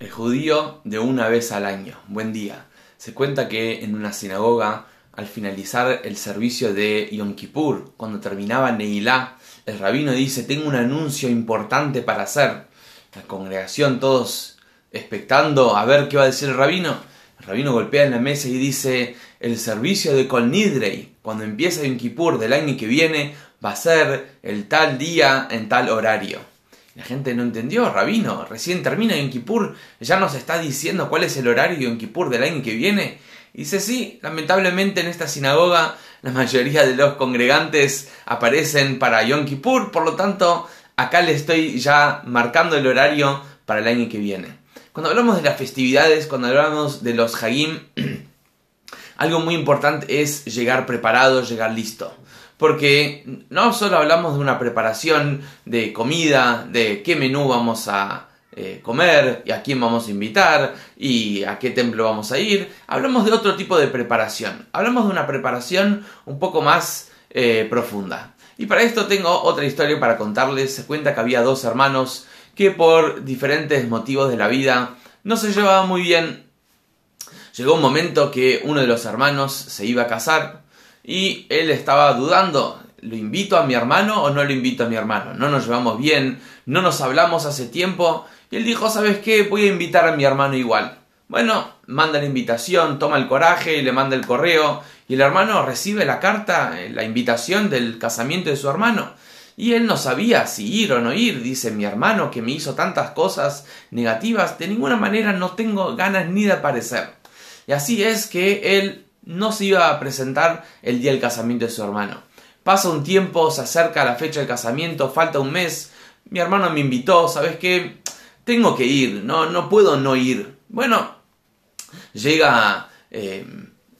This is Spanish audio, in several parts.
El judío de una vez al año. Buen día. Se cuenta que en una sinagoga, al finalizar el servicio de Yom Kippur, cuando terminaba Neilá, el rabino dice, tengo un anuncio importante para hacer. La congregación, todos expectando a ver qué va a decir el rabino. El rabino golpea en la mesa y dice, el servicio de Kol Nidrei, cuando empieza Yom Kippur del año que viene, va a ser el tal día en tal horario. La gente no entendió, Rabino, recién termina Yom Kippur, ya nos está diciendo cuál es el horario de Yom Kippur del año que viene. Y dice, sí, lamentablemente en esta sinagoga la mayoría de los congregantes aparecen para Yom Kippur, por lo tanto, acá le estoy ya marcando el horario para el año que viene. Cuando hablamos de las festividades, cuando hablamos de los Hagim, algo muy importante es llegar preparado, llegar listo porque no solo hablamos de una preparación de comida, de qué menú vamos a eh, comer y a quién vamos a invitar y a qué templo vamos a ir, hablamos de otro tipo de preparación, hablamos de una preparación un poco más eh, profunda. Y para esto tengo otra historia para contarles. Se cuenta que había dos hermanos que por diferentes motivos de la vida no se llevaban muy bien. Llegó un momento que uno de los hermanos se iba a casar y él estaba dudando, ¿lo invito a mi hermano o no lo invito a mi hermano? No nos llevamos bien, no nos hablamos hace tiempo y él dijo, ¿sabes qué? Voy a invitar a mi hermano igual. Bueno, manda la invitación, toma el coraje y le manda el correo y el hermano recibe la carta, eh, la invitación del casamiento de su hermano. Y él no sabía si ir o no ir. Dice mi hermano que me hizo tantas cosas negativas, de ninguna manera no tengo ganas ni de aparecer. Y así es que él no se iba a presentar el día del casamiento de su hermano. Pasa un tiempo, se acerca la fecha del casamiento, falta un mes, mi hermano me invitó, ¿sabes qué? Tengo que ir, no, no puedo no ir. Bueno, llega, eh,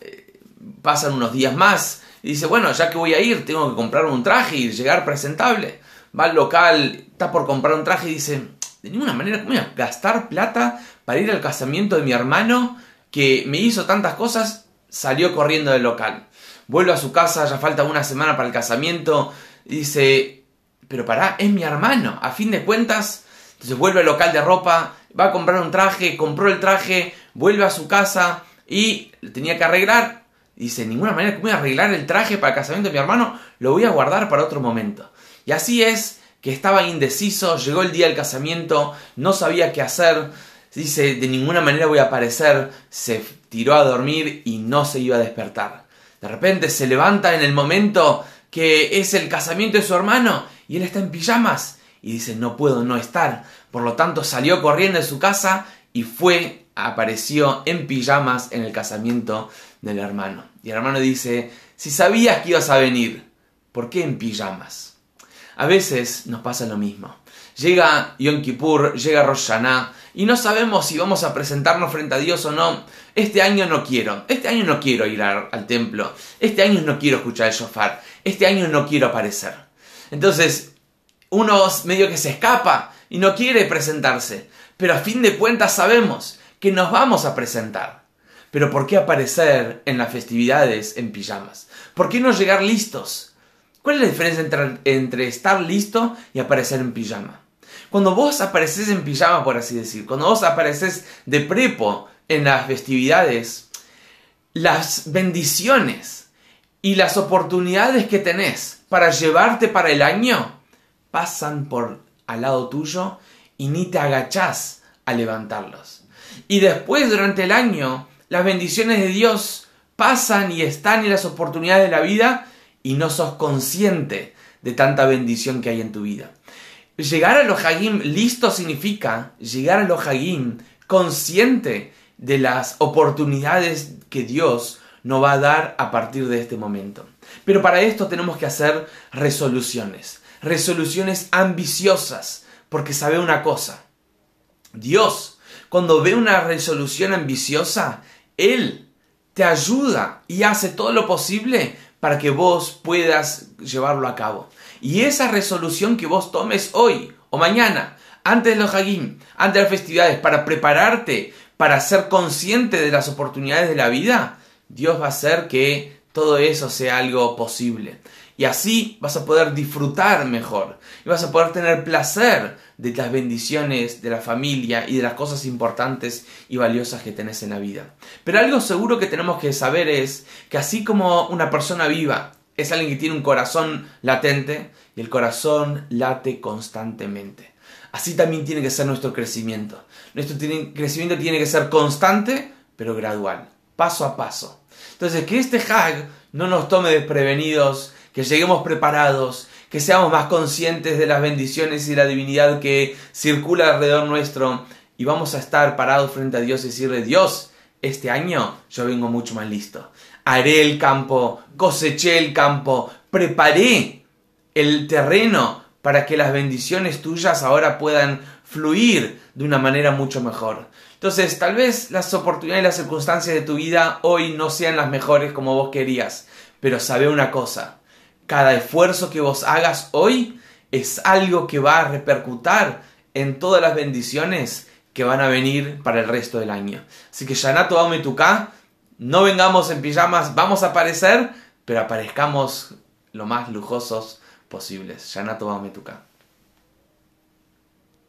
eh, pasan unos días más y dice, bueno, ya que voy a ir, tengo que comprar un traje y llegar presentable. Va al local, está por comprar un traje y dice, de ninguna manera, ¿cómo voy a gastar plata para ir al casamiento de mi hermano que me hizo tantas cosas salió corriendo del local. Vuelve a su casa, ya falta una semana para el casamiento, dice, pero pará, es mi hermano, a fin de cuentas, entonces vuelve al local de ropa, va a comprar un traje, compró el traje, vuelve a su casa y tenía que arreglar. Dice, de ninguna manera, ¿cómo voy a arreglar el traje para el casamiento de mi hermano? Lo voy a guardar para otro momento. Y así es que estaba indeciso, llegó el día del casamiento, no sabía qué hacer, dice, de ninguna manera voy a aparecer, se tiró a dormir y no se iba a despertar. De repente se levanta en el momento que es el casamiento de su hermano y él está en pijamas y dice, no puedo no estar. Por lo tanto salió corriendo de su casa y fue, apareció en pijamas en el casamiento del hermano. Y el hermano dice, si sabías que ibas a venir, ¿por qué en pijamas? A veces nos pasa lo mismo. Llega Yom Kippur, llega Rosh y no sabemos si vamos a presentarnos frente a Dios o no. Este año no quiero, este año no quiero ir al templo, este año no quiero escuchar el shofar, este año no quiero aparecer. Entonces, uno medio que se escapa y no quiere presentarse, pero a fin de cuentas sabemos que nos vamos a presentar. Pero ¿por qué aparecer en las festividades en pijamas? ¿Por qué no llegar listos? ¿Cuál es la diferencia entre estar listo y aparecer en pijama? Cuando vos apareces en pijama, por así decir, cuando vos apareces de prepo en las festividades, las bendiciones y las oportunidades que tenés para llevarte para el año pasan por al lado tuyo y ni te agachás a levantarlos. Y después, durante el año, las bendiciones de Dios pasan y están en las oportunidades de la vida y no sos consciente de tanta bendición que hay en tu vida. Llegar a los Hagim listo significa llegar a los Hagim consciente de las oportunidades que Dios nos va a dar a partir de este momento. Pero para esto tenemos que hacer resoluciones, resoluciones ambiciosas, porque sabe una cosa, Dios, cuando ve una resolución ambiciosa, Él te ayuda y hace todo lo posible para que vos puedas llevarlo a cabo. Y esa resolución que vos tomes hoy o mañana, antes de los Hagim, antes de las festividades, para prepararte, para ser consciente de las oportunidades de la vida, Dios va a hacer que todo eso sea algo posible. Y así vas a poder disfrutar mejor. Y vas a poder tener placer de las bendiciones de la familia y de las cosas importantes y valiosas que tenés en la vida. Pero algo seguro que tenemos que saber es que así como una persona viva es alguien que tiene un corazón latente y el corazón late constantemente. Así también tiene que ser nuestro crecimiento. Nuestro crecimiento tiene que ser constante, pero gradual, paso a paso. Entonces, que este hag no nos tome desprevenidos, que lleguemos preparados, que seamos más conscientes de las bendiciones y la divinidad que circula alrededor nuestro y vamos a estar parados frente a Dios y decirle, Dios, este año yo vengo mucho más listo. Haré el campo, coseché el campo, preparé el terreno para que las bendiciones tuyas ahora puedan fluir de una manera mucho mejor. Entonces, tal vez las oportunidades y las circunstancias de tu vida hoy no sean las mejores como vos querías, pero sabe una cosa, cada esfuerzo que vos hagas hoy es algo que va a repercutir en todas las bendiciones que van a venir para el resto del año. Así que Yanato Tuká, no vengamos en pijamas, vamos a aparecer, pero aparezcamos lo más lujosos posibles. Yanato Tuká.